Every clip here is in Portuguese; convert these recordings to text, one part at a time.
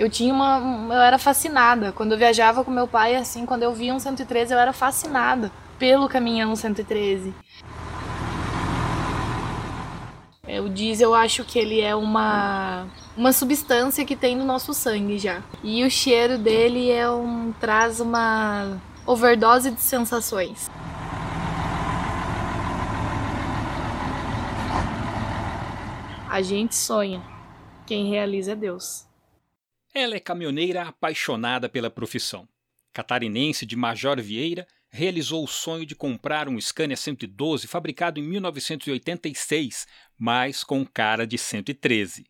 Eu tinha uma. Eu era fascinada. Quando eu viajava com meu pai, assim, quando eu via um 113, eu era fascinada pelo caminhão 113. É, o diesel, eu acho que ele é uma, uma substância que tem no nosso sangue já. E o cheiro dele é um traz uma overdose de sensações. A gente sonha, quem realiza é Deus. Ela é caminhoneira apaixonada pela profissão. Catarinense de Major Vieira, realizou o sonho de comprar um Scania 112 fabricado em 1986, mas com cara de 113.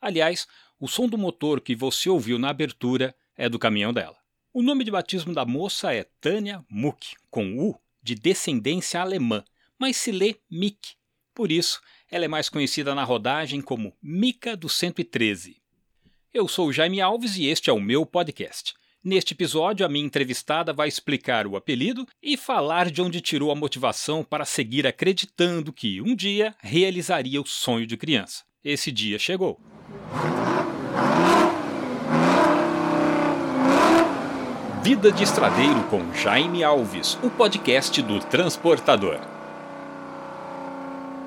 Aliás, o som do motor que você ouviu na abertura é do caminhão dela. O nome de batismo da moça é Tânia Muck, com U, de descendência alemã, mas se lê Mick. Por isso, ela é mais conhecida na rodagem como Mica do 113. Eu sou Jaime Alves e este é o meu podcast. Neste episódio, a minha entrevistada vai explicar o apelido e falar de onde tirou a motivação para seguir acreditando que um dia realizaria o sonho de criança. Esse dia chegou. Vida de Estradeiro com Jaime Alves, o podcast do Transportador.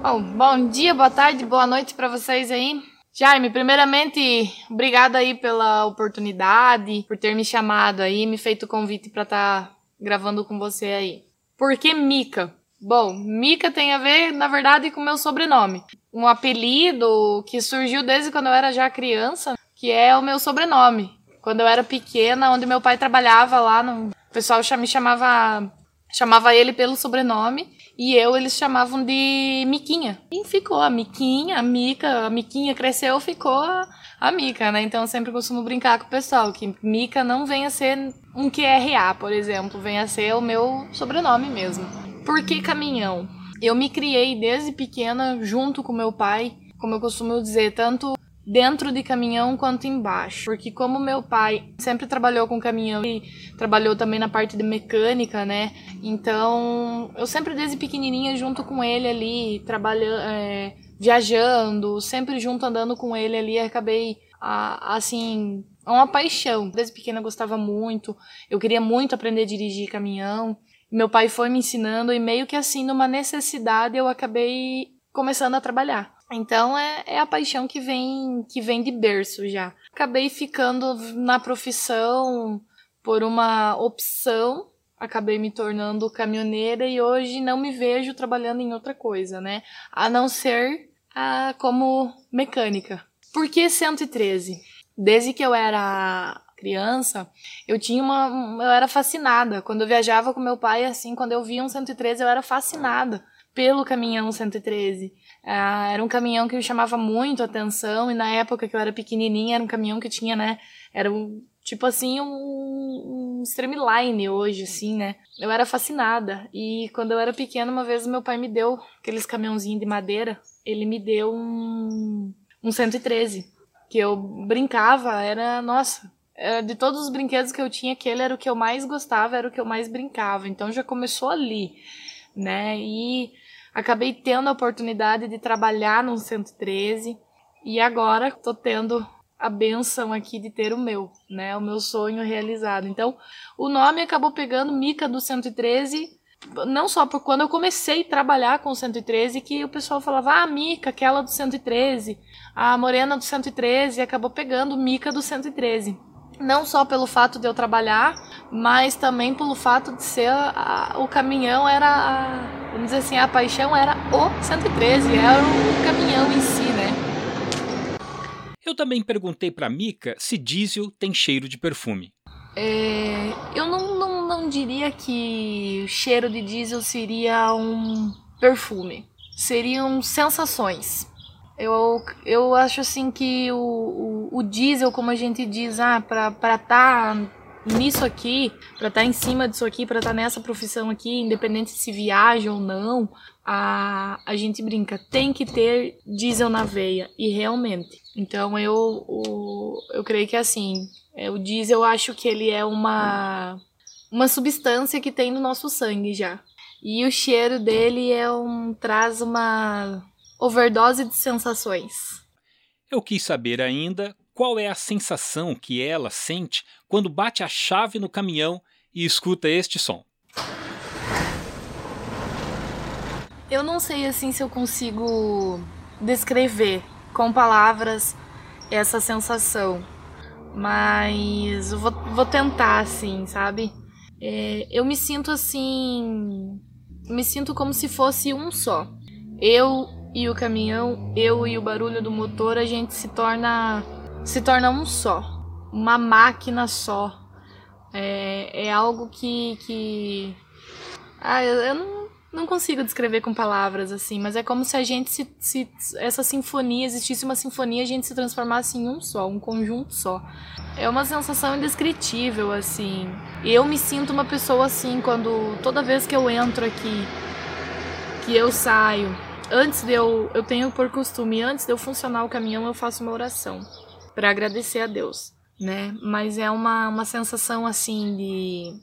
Bom, bom dia, boa tarde, boa noite para vocês aí. Jaime, primeiramente, obrigada aí pela oportunidade, por ter me chamado aí, me feito o convite para estar tá gravando com você aí. Por que Mica? Bom, Mica tem a ver, na verdade, com meu sobrenome. Um apelido que surgiu desde quando eu era já criança, que é o meu sobrenome. Quando eu era pequena, onde meu pai trabalhava lá, no... o pessoal me chamava chamava ele pelo sobrenome e eu eles chamavam de Miquinha. E ficou a Miquinha, a Mica, a Miquinha cresceu, ficou a, Mica, né? Então eu sempre costumo brincar com o pessoal que Mica não venha a ser um QRA, por exemplo, venha a ser o meu sobrenome mesmo. Por que caminhão? Eu me criei desde pequena junto com meu pai, como eu costumo dizer, tanto dentro de caminhão quanto embaixo. Porque como meu pai sempre trabalhou com caminhão e trabalhou também na parte de mecânica, né? Então, eu sempre desde pequenininha junto com ele ali, trabalhando, é, viajando, sempre junto andando com ele ali, acabei assim, uma paixão. Desde pequena eu gostava muito, eu queria muito aprender a dirigir caminhão. Meu pai foi me ensinando e meio que assim, numa necessidade, eu acabei começando a trabalhar. Então é, é a paixão que vem que vem de berço já. Acabei ficando na profissão por uma opção, acabei me tornando caminhoneira e hoje não me vejo trabalhando em outra coisa, né? A não ser a, como mecânica. Por que 113? Desde que eu era criança, eu tinha uma eu era fascinada. Quando eu viajava com meu pai assim, quando eu via um 113, eu era fascinada pelo caminhão 113. Ah, era um caminhão que me chamava muito a atenção, e na época que eu era pequenininha, era um caminhão que tinha, né? Era um, tipo assim, um, um Streamline hoje, assim, né? Eu era fascinada. E quando eu era pequena, uma vez meu pai me deu aqueles caminhãozinhos de madeira, ele me deu um, um 113, que eu brincava, era, nossa, de todos os brinquedos que eu tinha, aquele era o que eu mais gostava, era o que eu mais brincava. Então já começou ali, né? E acabei tendo a oportunidade de trabalhar no 113 e agora estou tendo a benção aqui de ter o meu, né, o meu sonho realizado. Então, o nome acabou pegando Mica do 113, não só por quando eu comecei a trabalhar com o 113 que o pessoal falava: "Ah, Mica, aquela do 113, a morena do 113", e acabou pegando Mica do 113 não só pelo fato de eu trabalhar, mas também pelo fato de ser a, o caminhão era, a, vamos dizer assim, a paixão era o 113, era o caminhão em si, né? Eu também perguntei para Mika se diesel tem cheiro de perfume. É, eu não, não, não diria que o cheiro de diesel seria um perfume, seriam sensações. Eu, eu acho assim que o, o, o diesel, como a gente diz, ah, pra estar tá nisso aqui, para estar tá em cima disso aqui, para estar tá nessa profissão aqui, independente se viaja ou não, a, a gente brinca, tem que ter diesel na veia, e realmente. Então eu, o, eu creio que é assim, é, o diesel eu acho que ele é uma, uma substância que tem no nosso sangue já. E o cheiro dele é um, traz uma overdose de sensações. Eu quis saber ainda qual é a sensação que ela sente quando bate a chave no caminhão e escuta este som. Eu não sei assim se eu consigo descrever com palavras essa sensação, mas eu vou, vou tentar assim, sabe? É, eu me sinto assim, me sinto como se fosse um só. Eu e o caminhão, eu e o barulho do motor, a gente se torna se torna um só, uma máquina só. É, é algo que, que ah, eu, eu não não consigo descrever com palavras assim, mas é como se a gente se, se, essa sinfonia existisse uma sinfonia a gente se transformasse em um só, um conjunto só. É uma sensação indescritível assim. Eu me sinto uma pessoa assim quando toda vez que eu entro aqui, que eu saio, antes de eu eu tenho por costume antes de eu funcionar o caminhão eu faço uma oração para agradecer a Deus, né? Mas é uma uma sensação assim de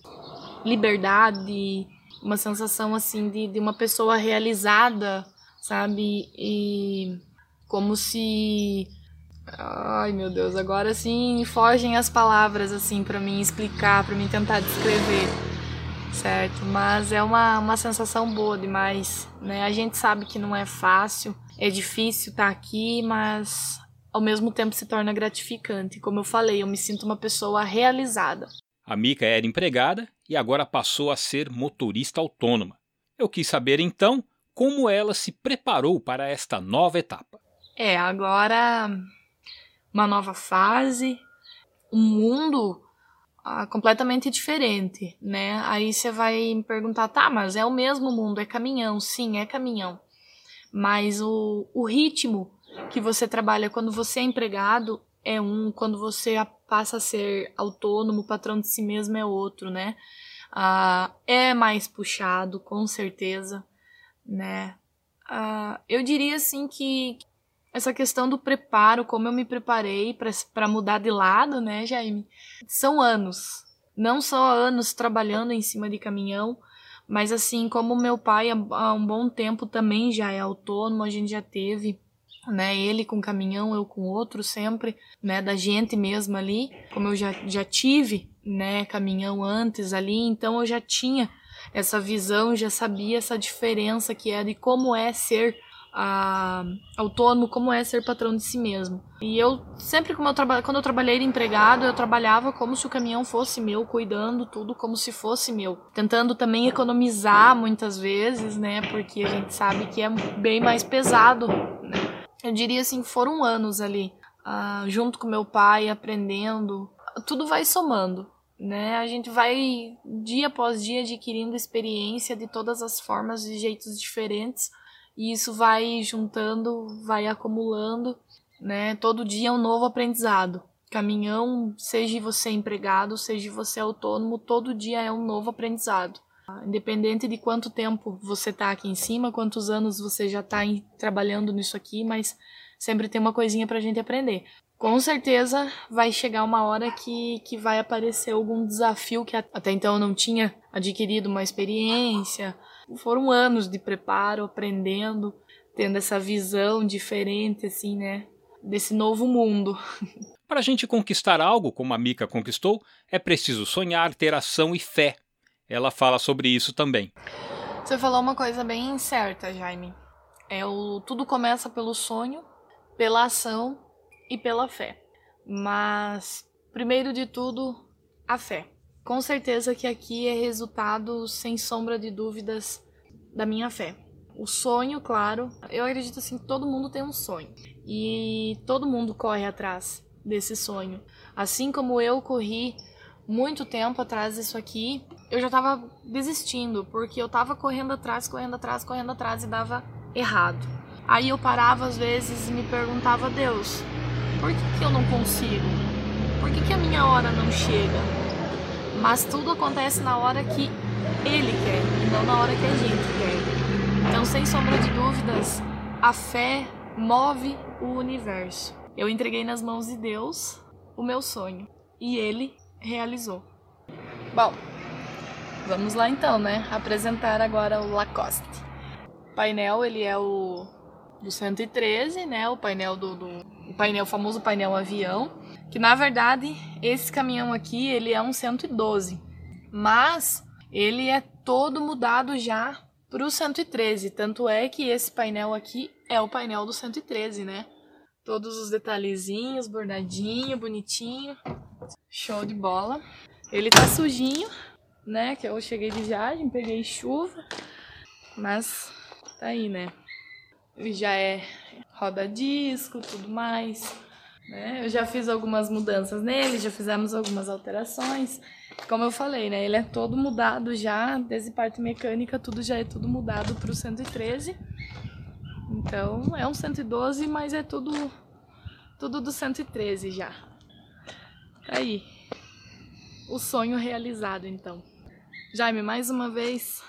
liberdade uma sensação assim de, de uma pessoa realizada, sabe? E como se Ai, meu Deus, agora sim fogem as palavras assim para mim explicar, para mim tentar descrever. Certo? Mas é uma, uma sensação boa demais, né? A gente sabe que não é fácil, é difícil estar tá aqui, mas ao mesmo tempo se torna gratificante. Como eu falei, eu me sinto uma pessoa realizada. A Mica era empregada e agora passou a ser motorista autônoma. Eu quis saber então como ela se preparou para esta nova etapa. É, agora uma nova fase, um mundo ah, completamente diferente, né? Aí você vai me perguntar, tá, mas é o mesmo mundo, é caminhão, sim, é caminhão. Mas o, o ritmo que você trabalha quando você é empregado é um, quando você passa a ser autônomo, patrão de si mesmo é outro, né? Ah, é mais puxado, com certeza, né? Ah, eu diria assim que essa questão do preparo, como eu me preparei para mudar de lado, né, Jaime? São anos. Não só anos trabalhando em cima de caminhão, mas assim, como meu pai há um bom tempo também já é autônomo, a gente já teve né? Ele com caminhão, eu com outro sempre, né? Da gente mesmo ali, como eu já, já tive, né? Caminhão antes ali, então eu já tinha essa visão, já sabia essa diferença que é de como é ser ah, autônomo, como é ser patrão de si mesmo. E eu sempre como eu quando eu trabalhei de empregado, eu trabalhava como se o caminhão fosse meu, cuidando tudo como se fosse meu, tentando também economizar muitas vezes, né? Porque a gente sabe que é bem mais pesado, né? eu diria assim, foram anos ali, uh, junto com meu pai, aprendendo. Tudo vai somando, né? A gente vai dia após dia adquirindo experiência de todas as formas e jeitos diferentes, e isso vai juntando, vai acumulando, né? Todo dia é um novo aprendizado. Caminhão, seja você empregado, seja você autônomo, todo dia é um novo aprendizado. Independente de quanto tempo você está aqui em cima, quantos anos você já está trabalhando nisso aqui, mas sempre tem uma coisinha para a gente aprender. Com certeza vai chegar uma hora que, que vai aparecer algum desafio que até então eu não tinha adquirido uma experiência. Foram anos de preparo, aprendendo, tendo essa visão diferente, assim, né? Desse novo mundo. Para a gente conquistar algo como a Mica conquistou, é preciso sonhar, ter ação e fé ela fala sobre isso também. Você falou uma coisa bem certa, Jaime. É o tudo começa pelo sonho, pela ação e pela fé. Mas primeiro de tudo, a fé. Com certeza que aqui é resultado sem sombra de dúvidas da minha fé. O sonho, claro, eu acredito assim, todo mundo tem um sonho e todo mundo corre atrás desse sonho. Assim como eu corri muito tempo atrás disso aqui, eu já tava desistindo, porque eu tava correndo atrás, correndo atrás, correndo atrás e dava errado. Aí eu parava às vezes e me perguntava, Deus, por que, que eu não consigo? Por que, que a minha hora não chega? Mas tudo acontece na hora que Ele quer e não na hora que a gente quer. Então, sem sombra de dúvidas, a fé move o universo. Eu entreguei nas mãos de Deus o meu sonho e Ele realizou. Bom, vamos lá então, né? Apresentar agora o Lacoste. O painel, ele é o do 113, né? O painel do, do o painel, o famoso painel avião, que na verdade esse caminhão aqui, ele é um 112, mas ele é todo mudado já para o 113, tanto é que esse painel aqui é o painel do 113, né? Todos os detalhezinhos, bordadinho, bonitinho. Show de bola. Ele tá sujinho, né? Que eu cheguei de viagem, peguei chuva. Mas tá aí, né? Ele já é roda disco, tudo mais. Né? Eu já fiz algumas mudanças nele, já fizemos algumas alterações. Como eu falei, né? Ele é todo mudado já, desde parte mecânica, tudo já é tudo mudado para o 113. Então é um 112, mas é tudo tudo do 113 já. Tá aí. O sonho realizado, então. Jaime, mais uma vez,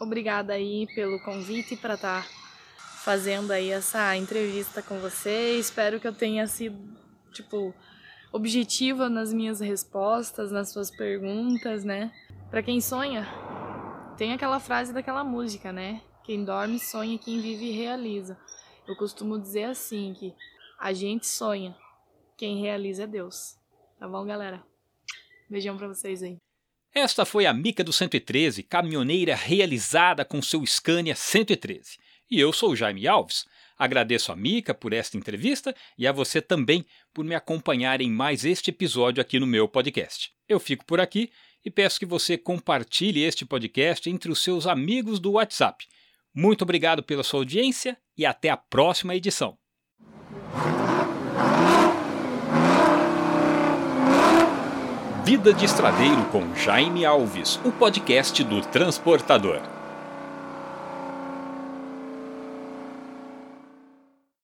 obrigada aí pelo convite para estar tá fazendo aí essa entrevista com você. Espero que eu tenha sido, tipo, objetiva nas minhas respostas, nas suas perguntas, né? Para quem sonha, tem aquela frase daquela música, né? Quem dorme sonha, quem vive realiza. Eu costumo dizer assim que a gente sonha, quem realiza é Deus. Tá bom, galera? Beijão para vocês aí. Esta foi a Mica do 113, caminhoneira realizada com seu Scania 113. E eu sou Jaime Alves. Agradeço a Mica por esta entrevista e a você também por me acompanhar em mais este episódio aqui no meu podcast. Eu fico por aqui e peço que você compartilhe este podcast entre os seus amigos do WhatsApp. Muito obrigado pela sua audiência e até a próxima edição. Vida de Estradeiro com Jaime Alves, o podcast do Transportador.